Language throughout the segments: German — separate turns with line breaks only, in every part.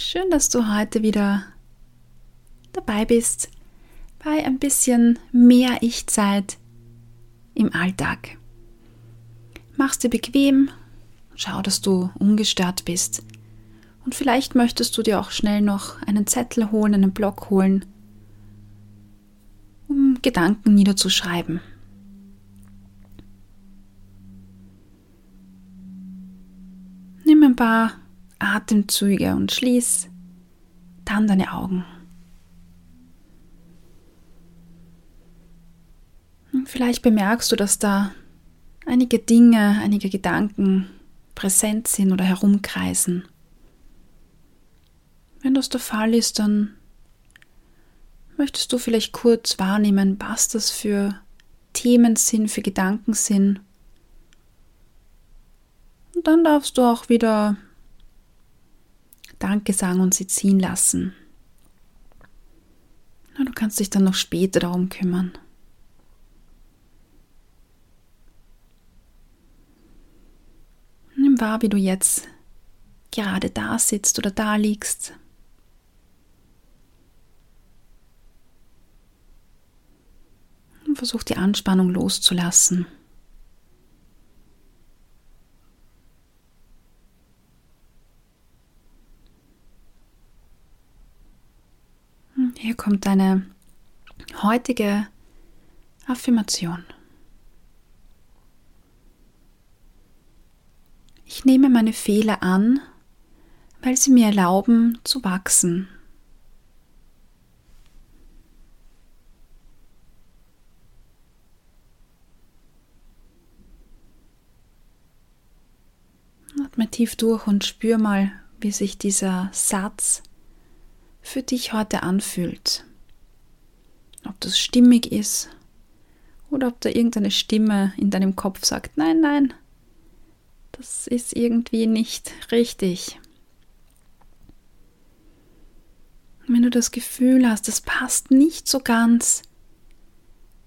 Schön, dass du heute wieder dabei bist bei ein bisschen mehr Ich-Zeit im Alltag. Mach's dir bequem, schau, dass du ungestört bist. Und vielleicht möchtest du dir auch schnell noch einen Zettel holen, einen Block holen, um Gedanken niederzuschreiben. Nimm ein paar Atemzüge und schließ dann deine Augen. Vielleicht bemerkst du, dass da einige Dinge, einige Gedanken präsent sind oder herumkreisen. Wenn das der Fall ist, dann möchtest du vielleicht kurz wahrnehmen, was das für Themen sind, für Gedanken sind. Und dann darfst du auch wieder Danke sagen und sie ziehen lassen. Du kannst dich dann noch später darum kümmern. Nimm wahr, wie du jetzt gerade da sitzt oder da liegst. Und versuch die Anspannung loszulassen. Hier kommt deine heutige Affirmation. Ich nehme meine Fehler an, weil sie mir erlauben zu wachsen. Atme tief durch und spür mal, wie sich dieser Satz für dich heute anfühlt. Ob das stimmig ist oder ob da irgendeine Stimme in deinem Kopf sagt, nein, nein, das ist irgendwie nicht richtig. Wenn du das Gefühl hast, das passt nicht so ganz,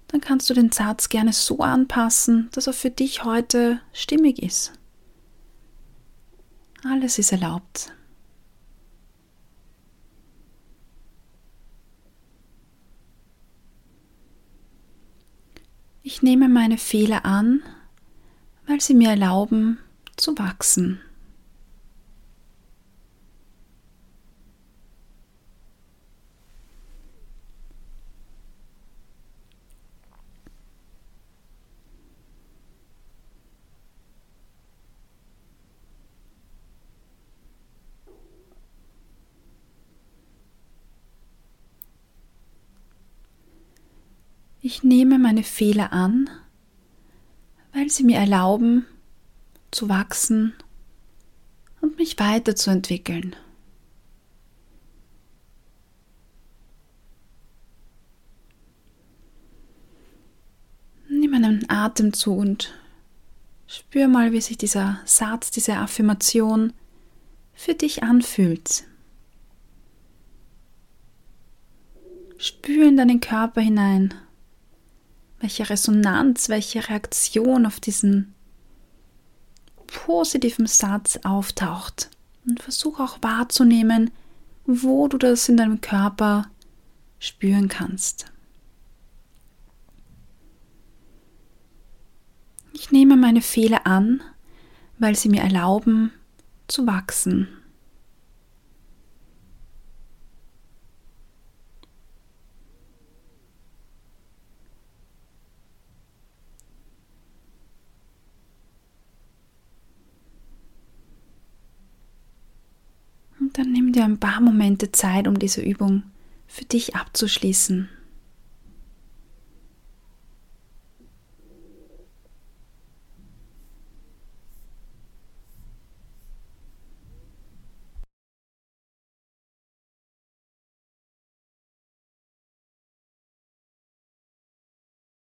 dann kannst du den Satz gerne so anpassen, dass er für dich heute stimmig ist. Alles ist erlaubt. Ich nehme meine Fehler an, weil sie mir erlauben zu wachsen. Ich nehme meine Fehler an, weil sie mir erlauben, zu wachsen und mich weiterzuentwickeln. Nimm einen Atemzug und spür mal, wie sich dieser Satz, diese Affirmation für dich anfühlt. Spür in deinen Körper hinein welche Resonanz, welche Reaktion auf diesen positiven Satz auftaucht. Und versuch auch wahrzunehmen, wo du das in deinem Körper spüren kannst. Ich nehme meine Fehler an, weil sie mir erlauben zu wachsen. Dann nimm dir ein paar Momente Zeit, um diese Übung für dich abzuschließen.